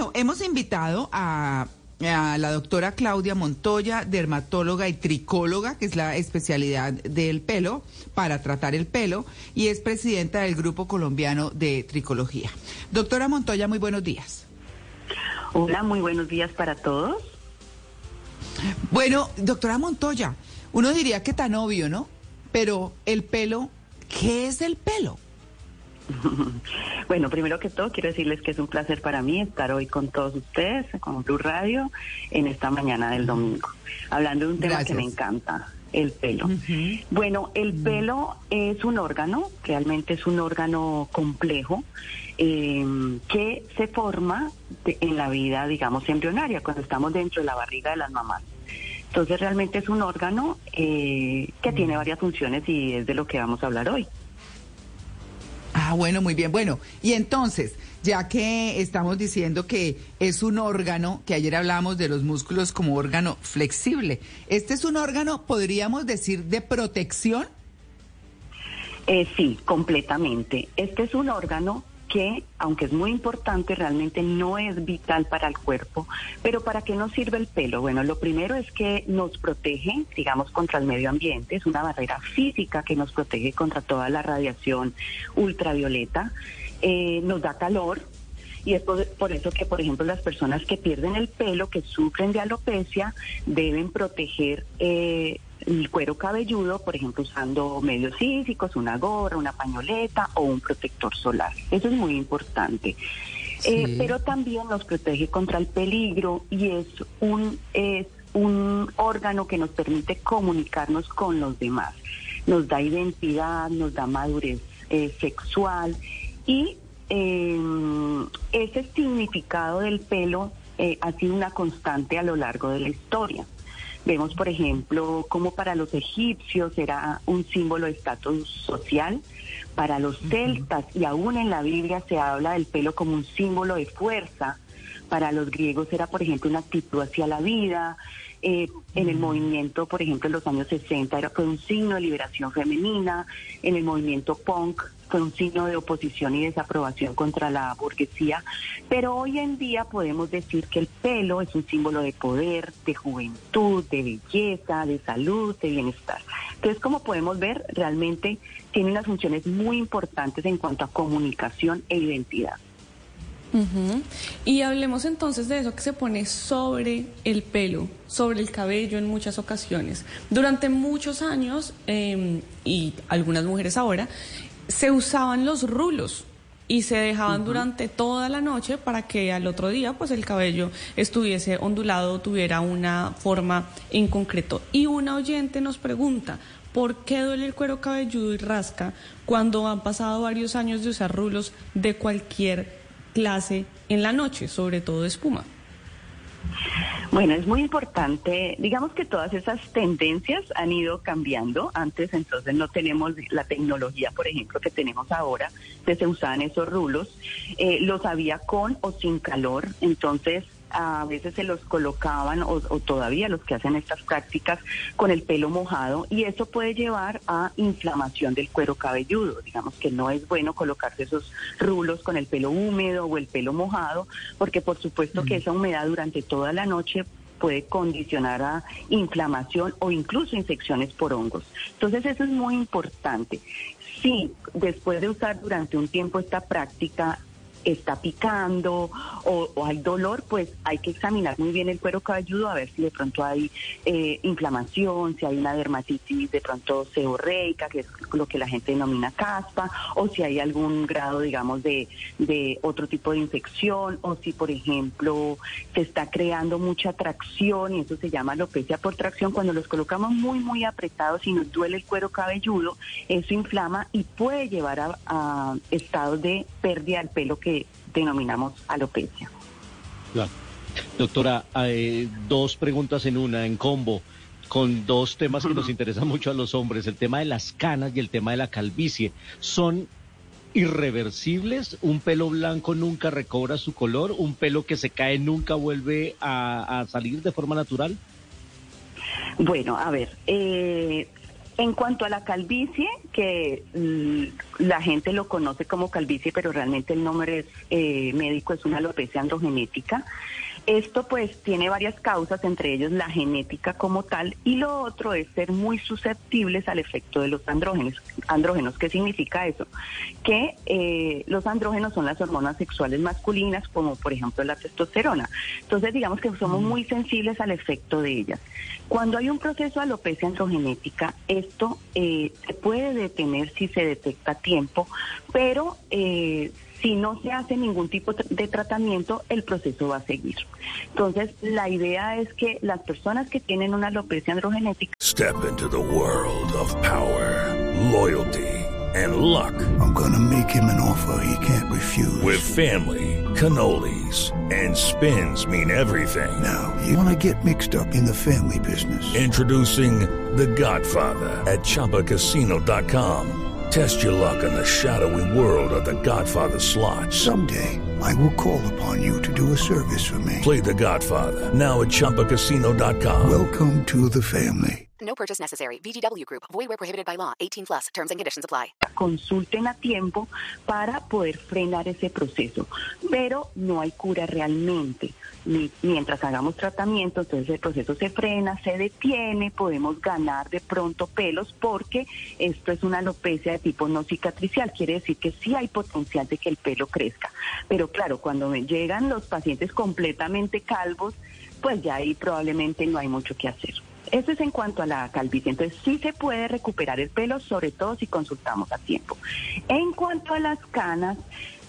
No, hemos invitado a, a la doctora Claudia Montoya, dermatóloga y tricóloga, que es la especialidad del pelo, para tratar el pelo, y es presidenta del Grupo Colombiano de Tricología. Doctora Montoya, muy buenos días. Hola, muy buenos días para todos. Bueno, doctora Montoya, uno diría que tan obvio, ¿no? Pero el pelo, ¿qué es el pelo? Bueno, primero que todo quiero decirles que es un placer para mí estar hoy con todos ustedes, con Blue Radio, en esta mañana del domingo, hablando de un tema que me encanta, el pelo. Bueno, el pelo es un órgano, realmente es un órgano complejo, eh, que se forma de- en la vida, digamos, embrionaria, cuando estamos dentro de la barriga de las mamás. Entonces realmente es un órgano eh, que tiene varias funciones y es de lo que vamos a hablar hoy. Ah, bueno, muy bien. Bueno, y entonces, ya que estamos diciendo que es un órgano, que ayer hablamos de los músculos como órgano flexible, ¿este es un órgano, podríamos decir, de protección? Eh, sí, completamente. Este es un órgano que, aunque es muy importante, realmente no es vital para el cuerpo. Pero ¿para qué nos sirve el pelo? Bueno, lo primero es que nos protege, digamos, contra el medio ambiente. Es una barrera física que nos protege contra toda la radiación ultravioleta. Eh, nos da calor, y es por, eso que, por ejemplo, las personas que pierden el pelo, que sufren de alopecia, deben proteger eh, el cuero cabelludo, por ejemplo, usando medios físicos, una gorra, una pañoleta o un protector solar. Eso es muy importante. Eh, pero también nos protege contra el peligro y es un, es un órgano que nos permite comunicarnos con los demás. Nos da identidad, nos da madurez eh, sexual y eh, ese significado del pelo eh, ha sido una constante a lo largo de la historia. Vemos, por ejemplo, cómo para los egipcios era un símbolo de estatus social, para los celtas y aún en la Biblia se habla del pelo como un símbolo de fuerza, para los griegos era, por ejemplo, una actitud hacia la vida, eh, en el movimiento, por ejemplo, en los años 60 era, fue un signo de liberación femenina, en el movimiento punk fue un signo de oposición y desaprobación contra la burguesía, pero hoy en día podemos decir que el pelo es un símbolo de poder, de juventud, de belleza, de salud, de bienestar. Entonces, como podemos ver, realmente tiene unas funciones muy importantes en cuanto a comunicación e identidad. Y hablemos entonces de eso que se pone sobre el pelo, sobre el cabello en muchas ocasiones. Durante muchos años, eh, y algunas mujeres ahora, se usaban los rulos y se dejaban durante toda la noche para que al otro día pues el cabello estuviese ondulado, tuviera una forma en concreto. Y una oyente nos pregunta, ¿por qué duele el cuero cabelludo y rasca cuando han pasado varios años de usar rulos de cualquier clase en la noche, sobre todo de espuma? Bueno, es muy importante, digamos que todas esas tendencias han ido cambiando. Antes entonces no tenemos la tecnología, por ejemplo, que tenemos ahora, que se usaban esos rulos, eh, los había con o sin calor, entonces a veces se los colocaban o, o todavía los que hacen estas prácticas con el pelo mojado y eso puede llevar a inflamación del cuero cabelludo. Digamos que no es bueno colocarse esos rulos con el pelo húmedo o el pelo mojado porque por supuesto que esa humedad durante toda la noche puede condicionar a inflamación o incluso infecciones por hongos. Entonces eso es muy importante. Si después de usar durante un tiempo esta práctica está picando o, hay dolor, pues hay que examinar muy bien el cuero cabelludo a ver si de pronto hay eh, inflamación, si hay una dermatitis de pronto seborreica, que es lo que la gente denomina caspa, o si hay algún grado, digamos, de, de otro tipo de infección, o si, por ejemplo, se está creando mucha tracción, y eso se llama alopecia por tracción, cuando los colocamos muy, muy apretados y nos duele el cuero cabelludo, eso inflama y puede llevar a, a estados de pérdida del pelo que denominamos alopecia. Doctora, eh, dos preguntas en una, en combo, con dos temas que nos interesan mucho a los hombres, el tema de las canas y el tema de la calvicie. ¿Son irreversibles? ¿Un pelo blanco nunca recobra su color? ¿Un pelo que se cae nunca vuelve a, salir de forma natural? Bueno, a ver, eh, en cuanto a la calvicie, que mm, la gente lo conoce como calvicie, pero realmente el nombre es, eh, médico es una alopecia androgenética. Esto pues tiene varias causas, entre ellos la genética como tal, y lo otro es ser muy susceptibles al efecto de los andrógenos. Andrógenos, ¿qué significa eso? Que eh, los andrógenos son las hormonas sexuales masculinas, como por ejemplo la testosterona. Entonces digamos que somos muy sensibles al efecto de ellas. Cuando hay un proceso de alopecia androgenética, esto eh, se puede detener si se detecta a tiempo, pero eh, si no se hace ningún tipo de tratamiento, el proceso va a seguir. Entonces, la idea es que las personas que tienen una alopecia androgenética Step into the world of power, loyalty and luck. I'm gonna make him an offer he can't refuse. With family, cannolis and spins mean everything. Now, you wanna get mixed up in the family business. Introducing The Godfather at chapacasino.com. Test your luck in the shadowy world of the Godfather slot. Someday, I will call upon you to do a service for me. Play the Godfather, now at Chumpacasino.com. Welcome to the family. No purchase necessary. VGW Group. Void where prohibited by law. 18 plus. Terms and conditions apply. Consulten a tiempo para poder frenar ese proceso. Pero no hay cura realmente. Mientras hagamos tratamiento, entonces el proceso se frena, se detiene, podemos ganar de pronto pelos porque esto es una alopecia de tipo no cicatricial, quiere decir que sí hay potencial de que el pelo crezca. Pero claro, cuando llegan los pacientes completamente calvos, pues ya ahí probablemente no hay mucho que hacer. Eso es en cuanto a la calvicie. Entonces sí se puede recuperar el pelo, sobre todo si consultamos a tiempo. En cuanto a las canas,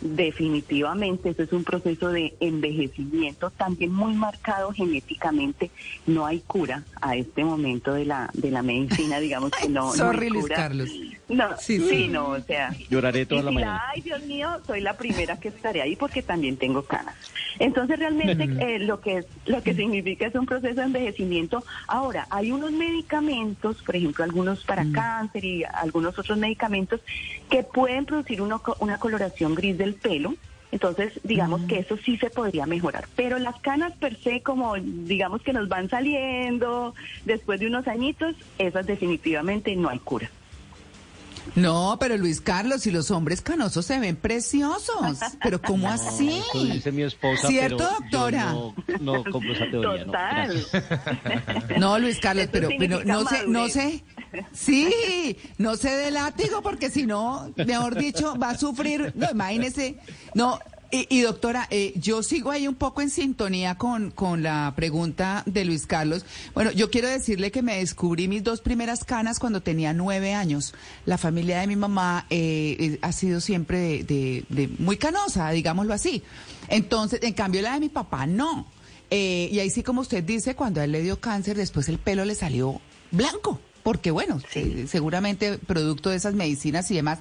Definitivamente, eso es un proceso de envejecimiento también muy marcado genéticamente. No hay cura a este momento de la de la medicina, digamos que no. Sorry, no Luis Carlos. No, sí, sí, no, o sea. Lloraré toda la mañana. Ay, Dios mío, soy la primera que estaré ahí porque también tengo canas. Entonces, realmente eh, lo que lo que significa es un proceso de envejecimiento. Ahora, hay unos medicamentos, por ejemplo, algunos para mm. cáncer y algunos otros medicamentos que pueden producir una coloración gris del pelo. Entonces, digamos que mm. eso sí se podría mejorar. Pero las canas per se, como digamos que nos van saliendo después de unos añitos, esas definitivamente no hay cura. No, pero Luis Carlos, y los hombres canosos se ven preciosos. Pero ¿cómo así? Eso dice mi esposa. ¿Cierto, doctora? no, compro esa teoría. Total. No, Luis Carlos, pero, pero no sé, no sé. Sí, no sé de látigo porque si no, mejor dicho, va a sufrir. No, imagínese. No, y, doctora, eh, yo sigo ahí un poco en sintonía con, con la pregunta de Luis Carlos. Bueno, yo quiero decirle que me descubrí mis dos primeras canas cuando tenía nueve años. La familia de mi mamá eh, eh, ha sido siempre de, de, muy canosa, digámoslo así. Entonces, en cambio la de mi papá no. y ahí sí, como usted dice, cuando a él le dio cáncer, después el pelo le salió blanco porque bueno, seguramente producto de esas medicinas y demás.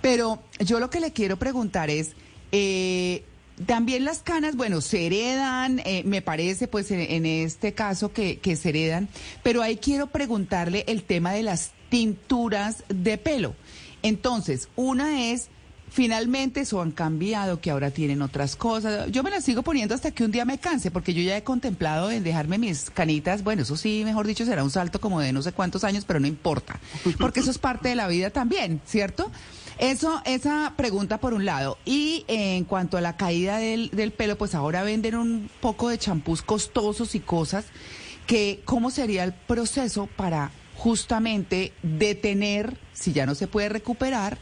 Pero yo lo que le quiero preguntar es, eh, también las canas, bueno, se heredan, eh, me parece, pues en, este caso que, que, se heredan, pero ahí quiero preguntarle el tema de las tinturas de pelo. Entonces, una es, finalmente eso han cambiado, que ahora tienen otras cosas. Yo me las sigo poniendo hasta que un día me canse, porque yo ya he contemplado en dejarme mis canitas, bueno, eso sí, mejor dicho, será un salto como de no sé cuántos años, pero no importa, porque eso es parte de la vida también, ¿cierto? Eso, esa pregunta por un lado. Y en cuanto a la caída del, del pelo, pues ahora venden un poco de champús costosos y cosas que, ¿cómo sería el proceso para justamente detener, si ya no se puede recuperar,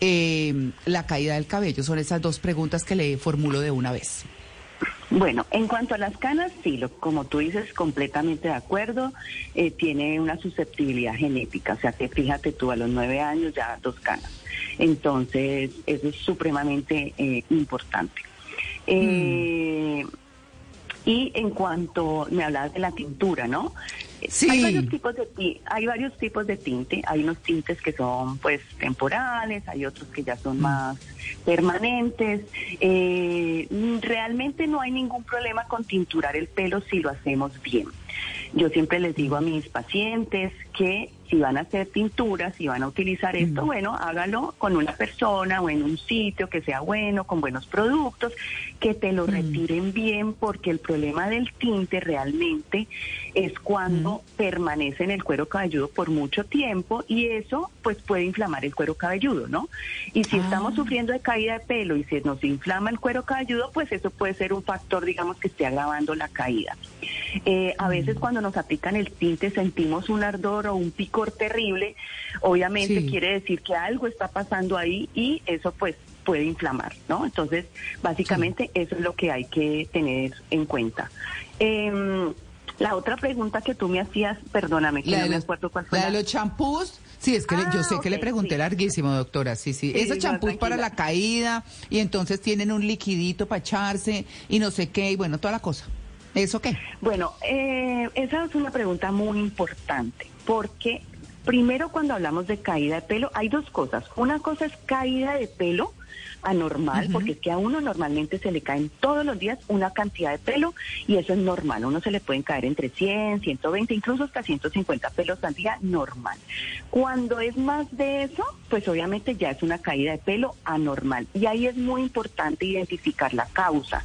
eh, la caída del cabello? Son esas dos preguntas que le formulo de una vez. Bueno, en cuanto a las canas, sí, lo, como tú dices, completamente de acuerdo, eh, tiene una susceptibilidad genética, o sea que fíjate tú, a los nueve años ya dos canas. Entonces, eso es supremamente eh, importante. Eh, y en cuanto me hablabas de la tintura, ¿no? Sí. Hay varios tipos de hay varios tipos de tinte. Hay unos tintes que son pues temporales, hay otros que ya son más permanentes. Eh, mm, realmente no hay ningún problema con tinturar el pelo si lo hacemos bien. Yo siempre les digo a mis pacientes que si van a hacer tinturas, si van a utilizar esto, bueno, hágalo con una persona o en un sitio que sea bueno, con buenos productos, que te lo retiren bien, porque el problema del tinte realmente es cuando permanece en el cuero cabelludo por mucho tiempo y eso pues puede inflamar el cuero cabelludo, ¿no? Y si estamos sufriendo de caída de pelo y se nos inflama el cuero cabelludo, pues eso puede ser un factor, digamos, que esté agravando la caída. Eh, a veces cuando nos aplican el tinte sentimos un ardor o un picor terrible, obviamente Sí. quiere decir que algo está pasando ahí y eso pues puede inflamar, ¿no? Entonces, básicamente eso es lo que hay que tener en cuenta. Em, la otra pregunta que tú me hacías, perdóname, que La no me acuerdo cuál fue. la de los champús. Sí, es que le- yo Ah, sé que le pregunté sí. larguísimo, doctora. Sí, sí. Sí, Esos no, champús para la caída y entonces tienen un liquidito para echarse y no sé qué y bueno, toda la cosa. ¿Eso qué? Bueno, eh, esa es una pregunta muy importante, porque primero cuando hablamos de caída de pelo, hay dos cosas. Una cosa es caída de pelo anormal, porque es que a uno normalmente se le caen todos los días una cantidad de pelo y eso es normal. A uno se le pueden caer entre 100, 120, incluso hasta 150 pelos al día, normal. Cuando es más de eso, pues obviamente ya es una caída de pelo anormal. Y ahí es muy importante identificar la causa.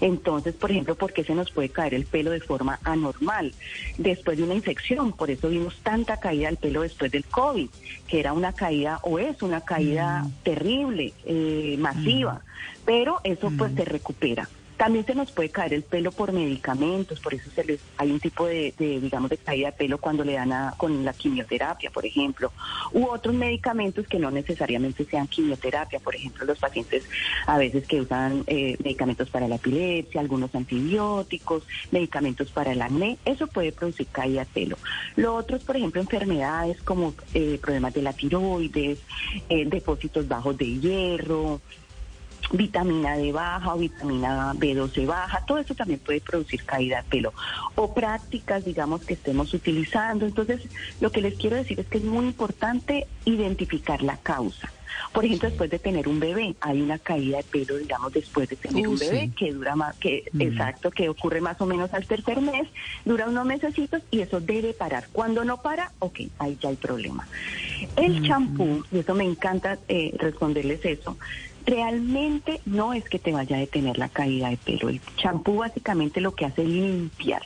Entonces, por ejemplo, ¿por qué se nos puede caer el pelo de forma anormal? Después de una infección, por eso vimos tanta caída del pelo después del COVID, que era una caída o es una caída terrible, eh, masiva, pero eso pues se recupera. También se nos puede caer el pelo por medicamentos, por eso se les, hay un tipo de, de, digamos, de caída de pelo cuando le dan a, con la quimioterapia, por ejemplo, u otros medicamentos que no necesariamente sean quimioterapia, por ejemplo, los pacientes a veces que usan eh, medicamentos para la epilepsia, algunos antibióticos, medicamentos para el acné, eso puede producir caída de pelo. Lo otro es, por ejemplo, enfermedades como eh, problemas de la tiroides, eh, depósitos bajos de hierro, vitamina D baja o vitamina B12 baja, todo eso también puede producir caída de pelo. O prácticas, digamos, que estemos utilizando. Entonces, lo que les quiero decir es que es muy importante identificar la causa. Por ejemplo, después de tener un bebé, hay una caída de pelo, digamos, después de tener Uh, un bebé, sí. que dura más, que, exacto, que ocurre más o menos al tercer mes, dura unos mesecitos y eso debe parar. Cuando no para, ok, ahí ya hay problema. El champú, y eso me encanta eh, responderles eso, realmente no es que te vaya a detener la caída de pelo. El champú básicamente lo que hace es limpiar.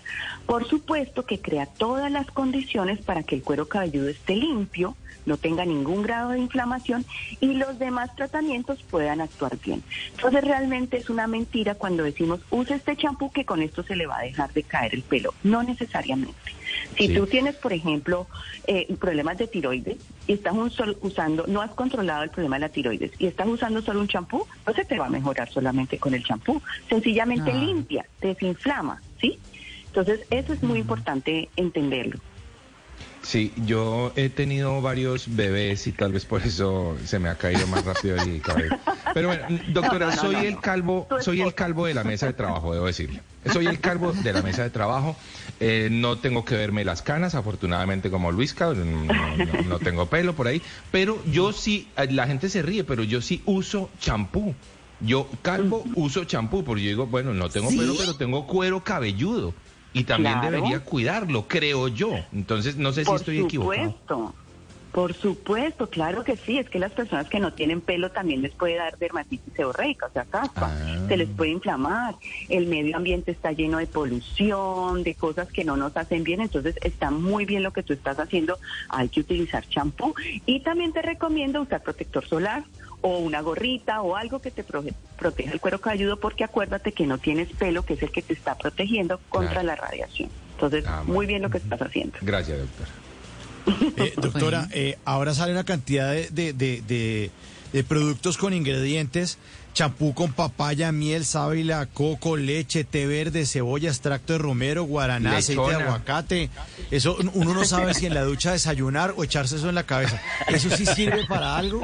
Por supuesto que crea todas las condiciones para que el cuero cabelludo esté limpio, no tenga ningún grado de inflamación y los demás tratamientos puedan actuar bien. Entonces realmente es una mentira cuando decimos use este champú que con esto se le va a dejar de caer el pelo. No necesariamente. Si Sí. tú tienes, por ejemplo, eh, problemas de tiroides y estás un sol- usando, no has controlado el problema de la tiroides y estás usando solo un champú, no se te va a mejorar solamente con el champú. Sencillamente Ah. limpia, desinflama, ¿sí? Entonces, eso es muy importante entenderlo. Sí, yo he tenido varios bebés y tal vez por eso se me ha caído más rápido el cabello. Pero bueno, doctora, No, no, no, soy el calvo, soy el calvo de la mesa de trabajo, debo decirle. Soy el calvo de la mesa de trabajo. Eh, no tengo que verme las canas, afortunadamente como Luisca, no, no- no tengo pelo por ahí. Pero yo sí, eh, la gente se ríe, pero yo sí uso champú. Yo calvo uso champú, porque yo digo, bueno, no tengo ¿Sí? pelo, pero tengo cuero cabelludo. Y también Claro. debería cuidarlo, creo yo. Entonces, no sé si Por estoy equivocado. supuesto. Por supuesto, claro que sí. Es que las personas que no tienen pelo también les puede dar dermatitis seborreica, o sea, caspa. Ah. Se les puede inflamar. El medio ambiente está lleno de polución, de cosas que no nos hacen bien. Entonces, está muy bien lo que tú estás haciendo. Hay que utilizar champú. Y también te recomiendo usar protector solar o una gorrita o algo que te proteja el cuero cabelludo porque acuérdate que no tienes pelo, que es el que te está protegiendo contra Claro. la radiación. Entonces, Ah, muy bien lo que estás haciendo. Gracias, doctor. Eh, doctora, eh, ahora sale una cantidad de- de- de productos con ingredientes, champú con papaya, miel, sábila, coco, leche, té verde, cebolla, extracto de romero, guaraná, aceite de aguacate. Eso uno no sabe si en la ducha desayunar o echarse eso en la cabeza. ¿Eso sí sirve para algo?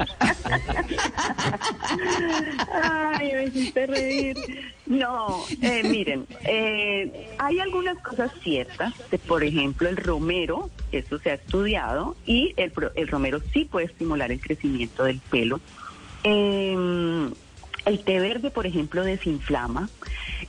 Ay, me hiciste reír. No, eh, miren, eh, hay algunas cosas ciertas. por ejemplo, el romero, eso se ha estudiado, y el, el romero sí puede estimular el crecimiento del pelo. Eh, el té verde, por ejemplo, desinflama.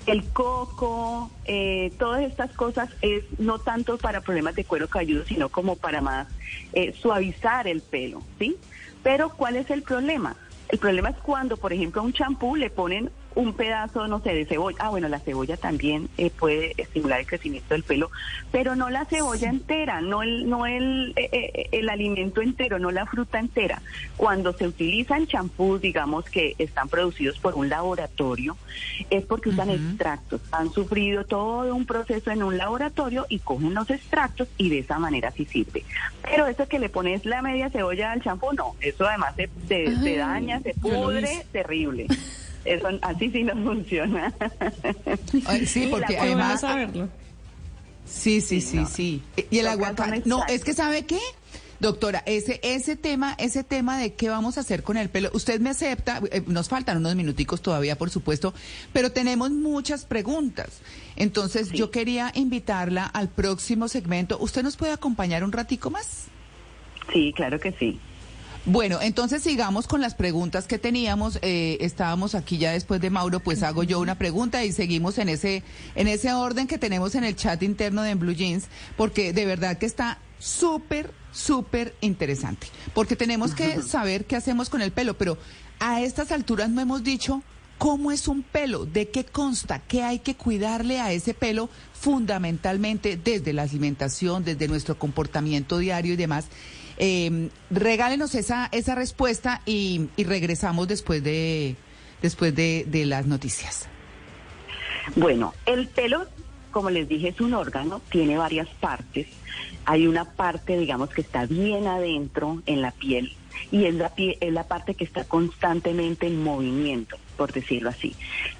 El coco, eh, todas estas cosas es no tanto para problemas de cuero cabelludo, sino como para más eh, suavizar el pelo, ¿sí? Pero ¿cuál es el problema? El problema es cuando, por ejemplo, a un champú le ponen un pedazo, no sé, de cebolla. Ah, bueno, la cebolla también eh, puede estimular el crecimiento del pelo, pero no la cebolla entera, no el, no el, eh, eh, el alimento entero, no la fruta entera. Cuando se utilizan champús, digamos que están producidos por un laboratorio, es porque usan extractos. Han sufrido todo un proceso en un laboratorio y cogen los extractos y de esa manera sí sirve. Pero eso que le pones la media cebolla al champú, no, eso además se, se daña, se pudre, terrible. Eso así sí no funciona. sí, porque además saberlo. Sí, sí, sí, sí. Y el aguacate, no, es que sabe qué? Doctora, ese ese tema, ese tema de qué vamos a hacer con el pelo, usted me acepta, eh, nos faltan unos minuticos todavía, por supuesto, pero tenemos muchas preguntas. Entonces, yo quería invitarla al próximo segmento. ¿Usted nos puede acompañar un ratico más? Sí, claro que sí. Bueno, entonces sigamos con las preguntas que teníamos. Eh, estábamos aquí ya después de Mauro, pues hago yo una pregunta y seguimos en ese, en ese orden que tenemos en el chat interno de Blue Jeans, porque de verdad que está súper, súper interesante. Porque tenemos que saber qué hacemos con el pelo, pero a estas alturas no hemos dicho cómo es un pelo, de qué consta, qué hay que cuidarle a ese pelo fundamentalmente desde la alimentación, desde nuestro comportamiento diario y demás. Eh, regálenos esa, esa respuesta y, regresamos después de, después de, las noticias. Bueno, el pelo, como les dije, es un órgano, tiene varias partes. Hay una parte, digamos, que está bien adentro en la piel y es la, es la parte que está constantemente en movimiento, por decirlo así.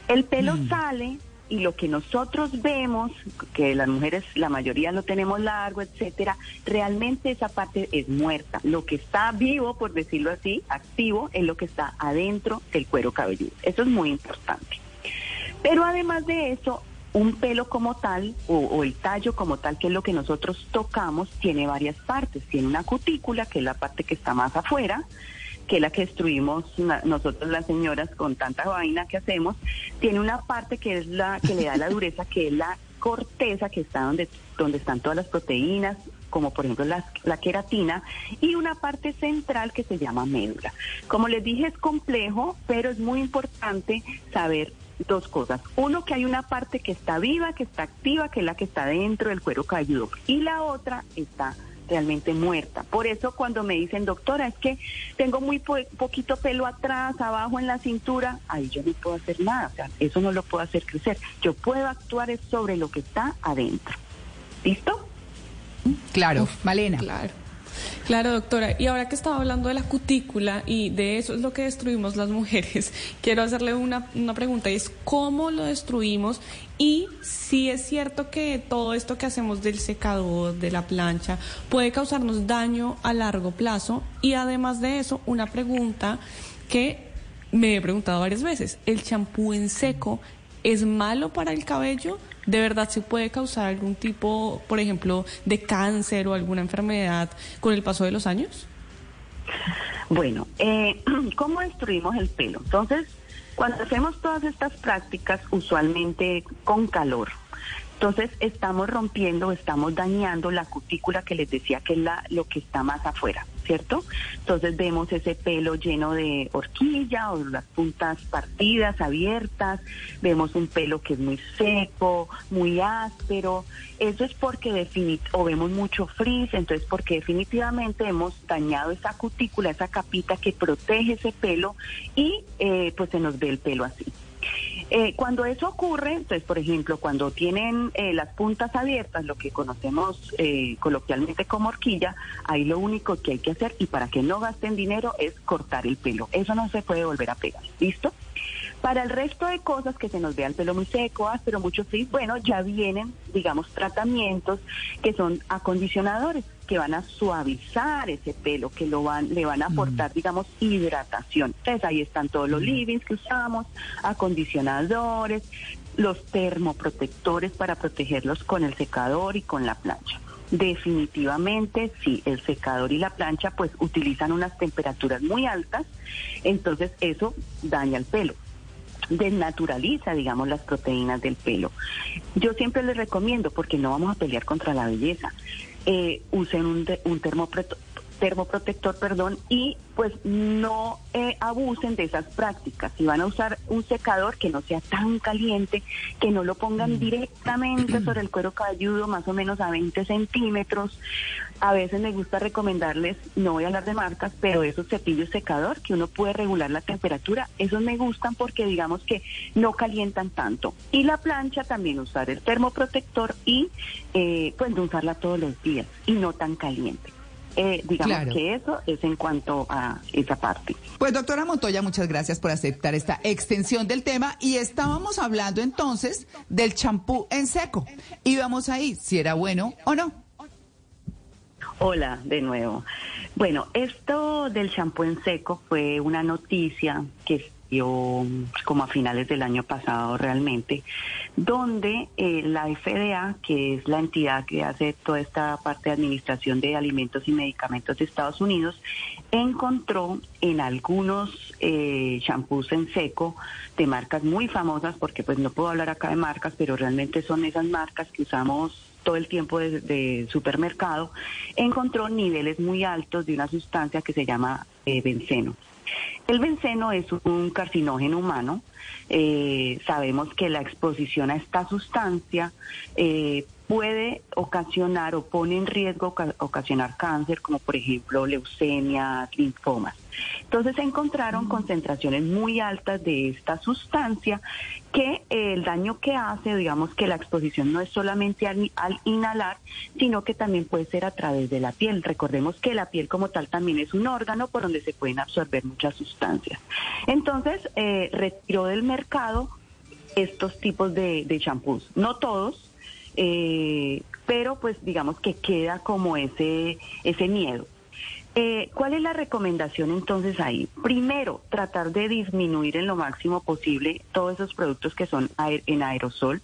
El pelo mm. sale y lo que nosotros vemos, que las mujeres, la mayoría lo tenemos largo, etcétera, realmente esa parte es muerta. Lo que está vivo, por decirlo así, activo, es lo que está adentro del cuero cabelludo. Eso es muy importante. Pero además de eso, un pelo como tal, o, o, el tallo como tal, que es lo que nosotros tocamos, tiene varias partes. Tiene una cutícula, que es la parte que está más afuera, que es la que destruimos nosotros las señoras con tanta vaina que hacemos, tiene una parte que es la que le da la dureza, que es la corteza, que está donde, donde están todas las proteínas, como por ejemplo la, la, queratina, y una parte central que se llama médula. Como les dije, es complejo, pero es muy importante saber dos cosas. Uno, que hay una parte que está viva, que está activa, que es la que está dentro del cuero cabelludo, y la otra está realmente muerta. Por eso cuando me dicen, doctora, es que tengo muy poquito pelo atrás, abajo en la cintura, ahí yo no puedo hacer nada, o sea, eso no lo puedo hacer crecer. Yo puedo actuar sobre lo que está adentro. ¿Listo? Claro, Malena. Claro. Claro, doctora. Y ahora que estaba hablando de la cutícula y de eso es lo que destruimos las mujeres, quiero hacerle una, una pregunta y es cómo lo destruimos y si es cierto que todo esto que hacemos del secador, de la plancha, puede causarnos daño a largo plazo. Y además de eso, una pregunta que me he preguntado varias veces. ¿El champú en seco es malo para el cabello? ¿De verdad se puede causar algún tipo, por ejemplo, de cáncer o alguna enfermedad con el paso de los años? Bueno, eh, ¿cómo destruimos el pelo? Entonces, cuando hacemos todas estas prácticas, usualmente con calor, entonces estamos rompiendo, estamos dañando la cutícula que les decía que es la, lo que está más afuera. ¿Cierto? Entonces vemos ese pelo lleno de horquilla o las puntas partidas, abiertas, vemos un pelo que es muy seco, muy áspero. Eso es porque definitivamente, o vemos mucho frizz, entonces porque definitivamente hemos dañado esa cutícula, esa capita que protege ese pelo y eh, pues se nos ve el pelo así. Eh, cuando eso ocurre, entonces, por ejemplo, cuando tienen eh, las puntas abiertas, lo que conocemos eh, coloquialmente como horquilla, ahí lo único que hay que hacer y para que no gasten dinero es cortar el pelo. Eso no se puede volver a pegar. ¿Listo? Para el resto de cosas que se nos vea el pelo muy seco, pero mucho frizz, bueno, ya vienen, digamos, tratamientos que son acondicionadores que van a suavizar ese pelo, que lo van, le van a aportar, digamos, hidratación. Entonces ahí están todos los livings que usamos, acondicionadores, los termoprotectores para protegerlos con el secador y con la plancha. Definitivamente, sí, el secador y la plancha pues utilizan unas temperaturas muy altas, entonces eso daña el pelo desnaturaliza, digamos, las proteínas del pelo. Yo siempre les recomiendo, porque no vamos a pelear contra la belleza, eh, usen un, un termoprotector, perdón, y pues no eh, abusen de esas prácticas. Si van a usar un secador que no sea tan caliente, que no lo pongan mm. directamente sobre el cuero cabelludo, más o menos a 20 centímetros. A veces me gusta recomendarles, no voy a hablar de marcas, pero esos cepillos secador que uno puede regular la temperatura, esos me gustan porque digamos que no calientan tanto. Y la plancha también usar el termoprotector y eh, pues no usarla todos los días y no tan caliente. Eh, digamos que eso es en cuanto a esa parte. Pues doctora Montoya, muchas gracias por aceptar esta extensión del tema y estábamos hablando entonces del champú en seco. Y vamos ahí, si era bueno o no. Hola, de nuevo. Bueno, esto del champú en seco fue una noticia que como a finales del año pasado realmente, donde eh, la FDA, que es la entidad que hace toda esta parte de administración de alimentos y medicamentos de Estados Unidos, encontró en algunos eh, champús en seco de marcas muy famosas, porque pues no puedo hablar acá de marcas, pero realmente son esas marcas que usamos todo el tiempo de, supermercado, encontró niveles muy altos de una sustancia que se llama eh, benceno. El benceno es un carcinógeno humano. Eh, sabemos que la exposición a esta sustancia eh, puede ocasionar o pone en riesgo ocasionar cáncer, como por ejemplo leucemia, linfomas. Entonces se encontraron concentraciones muy altas de esta sustancia que el daño que hace, digamos que la exposición no es solamente al, inhalar, sino que también puede ser a través de la piel. Recordemos que la piel como tal también es un órgano por donde se pueden absorber muchas sustancias. Entonces eh, retiró del mercado estos tipos de champús, no todos, eh, pero pues digamos que queda como ese, ese miedo. Eh, ¿Cuál es la recomendación entonces ahí? Primero, tratar de disminuir en lo máximo posible todos esos productos que son en aerosol,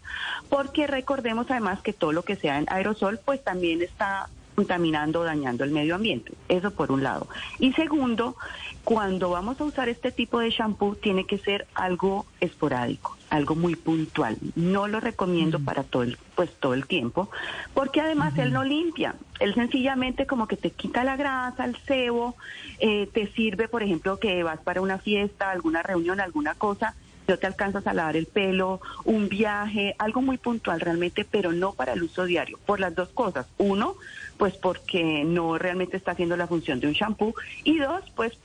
porque recordemos además que todo lo que sea en aerosol pues también está contaminando, dañando el medio ambiente. Eso por un lado. Y segundo, cuando vamos a usar este tipo de shampoo tiene que ser algo esporádico, algo muy puntual. No lo recomiendo para todo el, pues todo el tiempo, porque además él no limpia. Él sencillamente como que te quita la grasa, el sebo, eh, te sirve, por ejemplo, que vas para una fiesta, alguna reunión, alguna cosa, no te alcanzas a lavar el pelo, un viaje, algo muy puntual realmente, pero no para el uso diario, por las dos cosas. Uno, pues porque no realmente está haciendo la función de un shampoo y dos, pues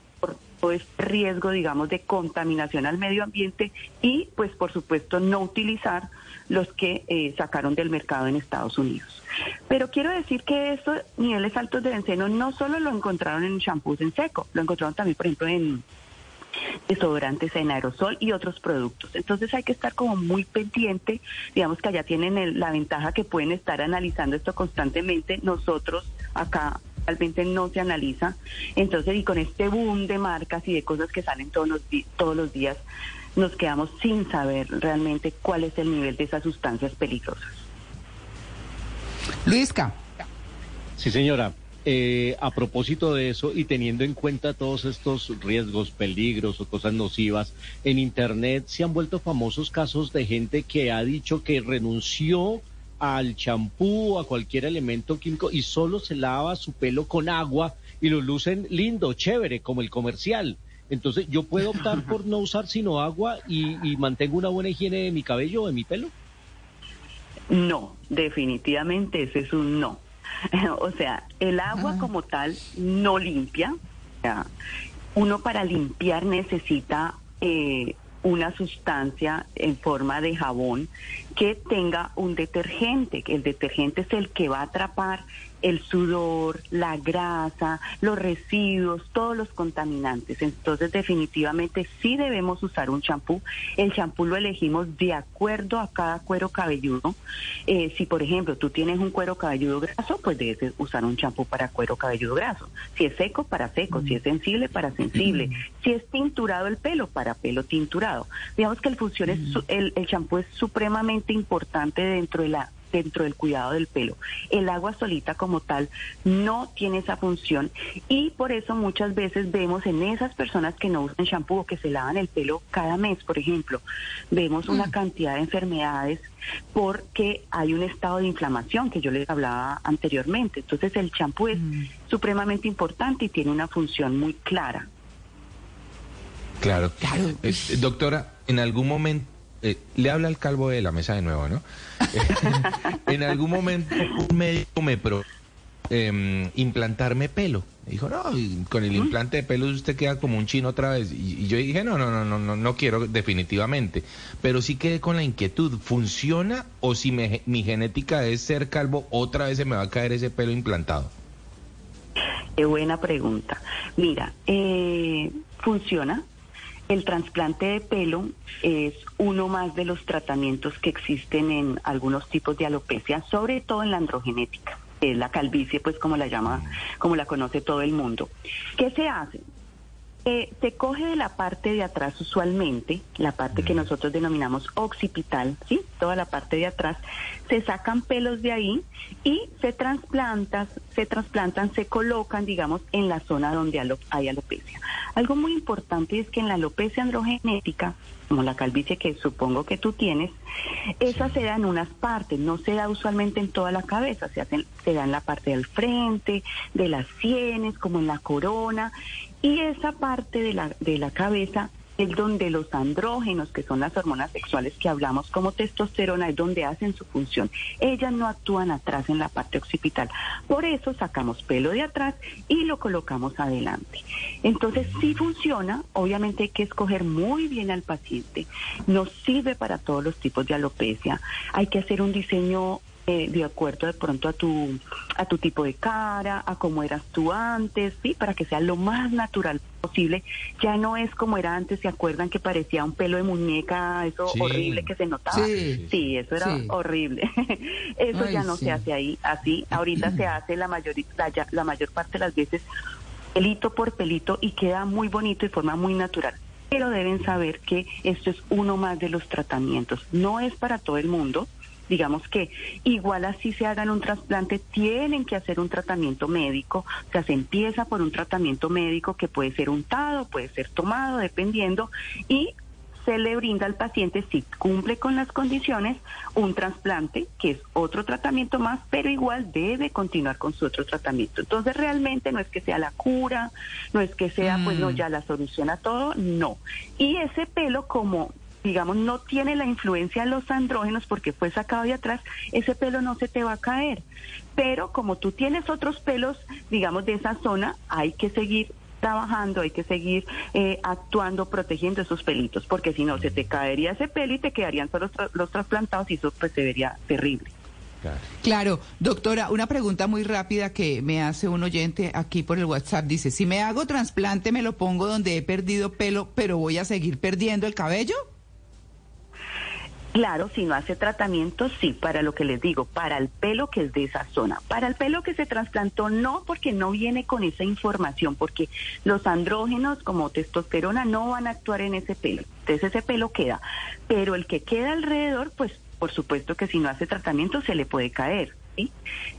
por este riesgo, digamos, de contaminación al medio ambiente y, pues, por supuesto, no utilizar los que eh, sacaron del mercado en Estados Unidos. Pero quiero decir que estos niveles altos de benceno no solo lo encontraron en shampoos en seco, lo encontraron también, por ejemplo, en desodorantes en aerosol y otros productos. Entonces hay que estar como muy pendiente, digamos que allá tienen la ventaja que pueden estar analizando esto constantemente. Nosotros acá realmente no se analiza. Entonces, y con este boom de marcas y de cosas que salen todos los, todos los días, nos quedamos sin saber realmente cuál es el nivel de esas sustancias peligrosas. Luisca. Sí, señora. Eh, a propósito de eso y teniendo en cuenta todos estos riesgos, peligros o cosas nocivas, en Internet se han vuelto famosos casos de gente que ha dicho que renunció al champú, a cualquier elemento químico y solo se lava su pelo con agua y lo lucen lindo, chévere, como el comercial. Entonces, ¿yo puedo optar por no usar sino agua y, mantengo una buena higiene de mi cabello o de mi pelo? No, definitivamente ese es un no. o sea, el agua ah. como tal no limpia. uno para limpiar necesita eh, una sustancia en forma de jabón que tenga un detergente, el detergente es el que va a atrapar el sudor, la grasa, los residuos, todos los contaminantes. Entonces, definitivamente sí debemos usar un champú. El champú lo elegimos de acuerdo a cada cuero cabelludo. Eh, si, por ejemplo, tú tienes un cuero cabelludo graso, pues debes usar un champú para cuero cabelludo graso. Si es seco, para seco. Si es sensible, para sensible. Si es tinturado el pelo, para pelo tinturado. Digamos que el función es, el champú es supremamente importante dentro de la dentro del cuidado del pelo. El agua solita como tal no tiene esa función y por eso muchas veces vemos en esas personas que no usan shampoo o que se lavan el pelo cada mes, por ejemplo, vemos una mm. cantidad de enfermedades porque hay un estado de inflamación que yo les hablaba anteriormente. Entonces el champú es mm. supremamente importante y tiene una función muy clara. Claro. Eh, doctora, en algún momento eh, le habla al calvo de la mesa de nuevo, ¿no? en algún momento un médico me pro em, implantarme pelo. Me dijo, no, con el implante de pelo usted queda como un chino otra vez. Y, yo dije, no, no, no, no, no, no quiero definitivamente. Pero sí quedé con la inquietud, ¿funciona o si mi genética es ser calvo, otra vez se me va a caer ese pelo implantado? Qué buena pregunta. Mira, eh, funciona, el trasplante de pelo es uno más de los tratamientos que existen en algunos tipos de alopecia, sobre todo en la androgenética, es la calvicie, pues como la llama, como la conoce todo el mundo. ¿Qué se hace? Eh, se coge de la parte de atrás usualmente, la parte que nosotros denominamos occipital, ¿sí? Toda la parte de atrás, se sacan pelos de ahí y se trasplantan, se trasplantan, se colocan, digamos, en la zona donde hay alopecia. Algo muy importante es que en la alopecia androgenética, como la calvicie que supongo que tú tienes, esa se da en unas partes, no se da usualmente en toda la cabeza, se, hacen, se da en la parte del frente, de las sienes, como en la corona, y esa parte de la, de la cabeza es donde los andrógenos, que son las hormonas sexuales que hablamos como testosterona, es donde hacen su función. Ellas no actúan atrás en la parte occipital. Por eso sacamos pelo de atrás y lo colocamos adelante. Entonces, si funciona, obviamente hay que escoger muy bien al paciente. Nos sirve para todos los tipos de alopecia. Hay que hacer un diseño eh, de acuerdo de pronto a tu a tu tipo de cara, a cómo eras tú antes, sí, para que sea lo más natural posible. Ya no es como era antes, ¿se acuerdan que parecía un pelo de muñeca, eso horrible que se notaba? Sí, eso era horrible. eso ya no se hace ahí así. Ahorita se hace la mayor la, la mayor parte de las veces pelito por pelito y queda muy bonito y forma muy natural pero deben saber que esto es uno más de los tratamientos. No es para todo el mundo, digamos que igual así se hagan un trasplante, tienen que hacer un tratamiento médico, o sea, se empieza por un tratamiento médico que puede ser untado, puede ser tomado, dependiendo, y se le brinda al paciente, si cumple con las condiciones, un trasplante, que es otro tratamiento más, pero igual debe continuar con su otro tratamiento. Entonces, realmente no es que sea la cura, no es que sea, pues no, mm. ya la solución a todo, no. Y ese pelo, como digamos, no tiene la influencia de los andrógenos porque fue sacado de atrás, ese pelo no se te va a caer. Pero como tú tienes otros pelos, digamos, de esa zona, hay que seguir trabajando, hay que seguir eh, actuando, protegiendo esos pelitos, porque si no, se te caería ese pelo y te quedarían solo los, trasplantados y eso pues se vería terrible. Claro. doctora, una pregunta muy rápida que me hace un oyente aquí por el WhatsApp. Dice, si me hago trasplante, me lo pongo donde he perdido pelo, pero voy a seguir perdiendo el cabello. Claro, si no hace tratamiento, sí, para lo que les digo, para el pelo que es de esa zona. Para el pelo que se trasplantó, no, porque no viene con esa información, porque los andrógenos como testosterona no van a actuar en ese pelo. Entonces ese pelo queda. Pero el que queda alrededor, pues por supuesto que si no hace tratamiento se le puede caer. ¿sí?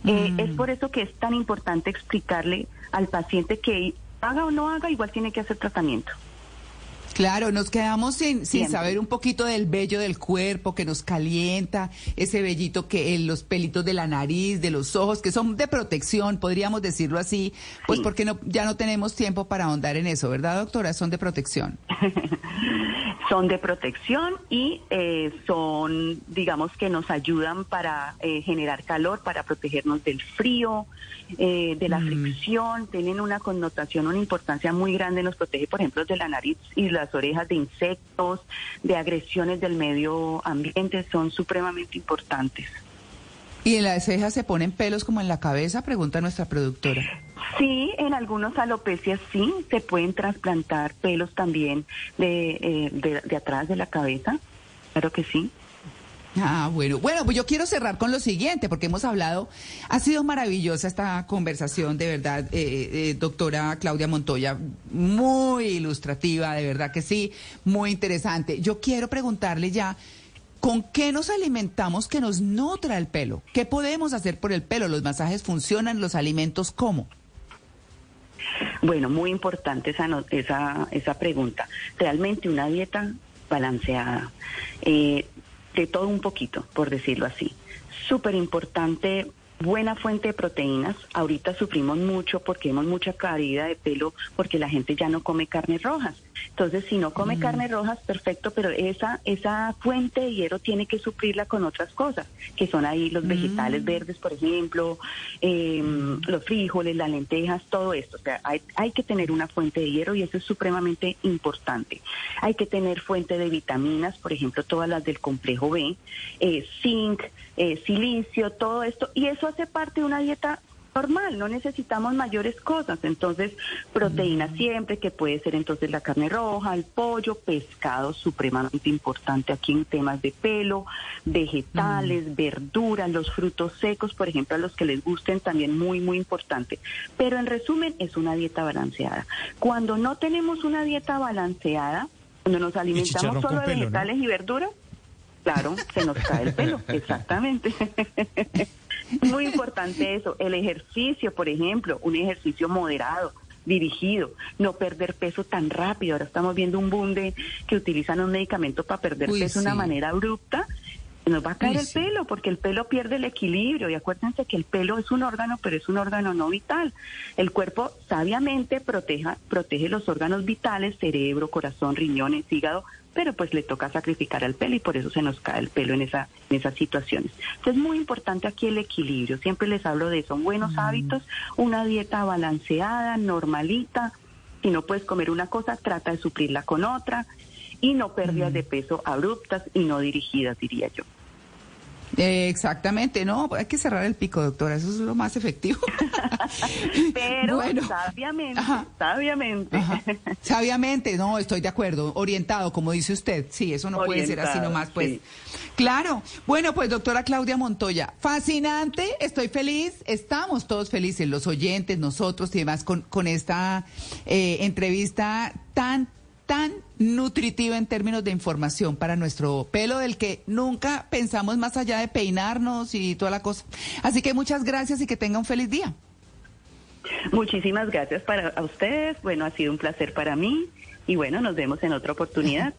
Eh, mm. es por eso que es tan importante explicarle al paciente que haga o no haga, igual tiene que hacer tratamiento. Claro, nos quedamos sin, sin saber un poquito del vello del cuerpo que nos calienta, ese vellito que en los pelitos de la nariz, de los ojos, que son de protección, podríamos decirlo así, pues porque no, ya no tenemos tiempo para ahondar en eso, ¿verdad, doctora? Son de protección. son de protección y eh, son, digamos, que nos ayudan para eh, generar calor, para protegernos del frío, eh, de la mm. fricción, tienen una connotación, una importancia muy grande, nos protege, por ejemplo, de la nariz y las las orejas de insectos, de agresiones del medio ambiente, son supremamente importantes. ¿Y en las cejas se ponen pelos como en la cabeza? Pregunta nuestra productora. Sí, en algunos alopecias sí, se pueden trasplantar pelos también de, eh, de, de atrás de la cabeza, claro que sí. Ah, bueno. Bueno, pues yo quiero cerrar con lo siguiente, porque hemos hablado, ha sido maravillosa esta conversación, de verdad, eh, eh, doctora Claudia Montoya, muy ilustrativa, de verdad que sí, muy interesante. Yo quiero preguntarle ya, ¿con qué nos alimentamos que nos nutra el pelo? ¿Qué podemos hacer por el pelo? ¿Los masajes funcionan? ¿Los alimentos cómo? Bueno, muy importante esa, esa, esa pregunta. Realmente una dieta balanceada. Eh, de todo un poquito, por decirlo así. Súper importante buena fuente de proteínas. Ahorita sufrimos mucho porque hemos mucha caída de pelo porque la gente ya no come carnes rojas. Entonces, si no come carnes rojas, perfecto, pero esa esa fuente de hierro tiene que suplirla con otras cosas, que son ahí los vegetales verdes, por ejemplo, em, los frijoles, las lentejas, todo esto. O sea, hay, hay que tener una fuente de hierro y eso es supremamente importante. Hay que tener fuente de vitaminas, por ejemplo, todas las del complejo B, eh, zinc, eh, silicio, todo esto, y eso hace parte de una dieta normal, no necesitamos mayores cosas. Entonces, proteína siempre, que puede ser entonces la carne roja, el pollo, pescado, supremamente importante aquí en temas de pelo, vegetales, verduras, los frutos secos, por ejemplo, a los que les gusten también muy, muy importante. Pero en resumen, es una dieta balanceada. Cuando no tenemos una dieta balanceada, cuando nos alimentamos solo de vegetales y verduras, claro, se nos cae el pelo, exactamente. Muy importante eso, el ejercicio, por ejemplo, un ejercicio moderado, dirigido, no perder peso tan rápido. Ahora estamos viendo un boom de que utilizan un medicamento para perder peso de una manera abrupta. Nos va a caer el pelo porque el pelo pierde el equilibrio y acuérdense que el pelo es un órgano, pero es un órgano no vital. El cuerpo sabiamente proteja, protege los órganos vitales, cerebro, corazón, riñones, hígado, pero pues le toca sacrificar al pelo y por eso se nos cae el pelo en, esa, en esas situaciones. Entonces es muy importante aquí el equilibrio, siempre les hablo de eso, buenos mm. hábitos, una dieta balanceada, normalita, si no puedes comer una cosa, trata de suplirla con otra y no pérdidas mm. de peso abruptas y no dirigidas, diría yo. Eh, exactamente, no, hay que cerrar el pico, doctora, eso es lo más efectivo. Pero sabiamente, sabiamente. Sabiamente, no, estoy de acuerdo, orientado, como dice usted, sí, eso no puede ser así nomás, pues. Claro, bueno, pues doctora Claudia Montoya, fascinante, estoy feliz, estamos todos felices, los oyentes, nosotros y demás, con, con esta eh, entrevista tan tan nutritiva en términos de información para nuestro pelo del que nunca pensamos más allá de peinarnos y toda la cosa. Así que muchas gracias y que tenga un feliz día. Muchísimas gracias para ustedes. Bueno, ha sido un placer para mí y bueno, nos vemos en otra oportunidad.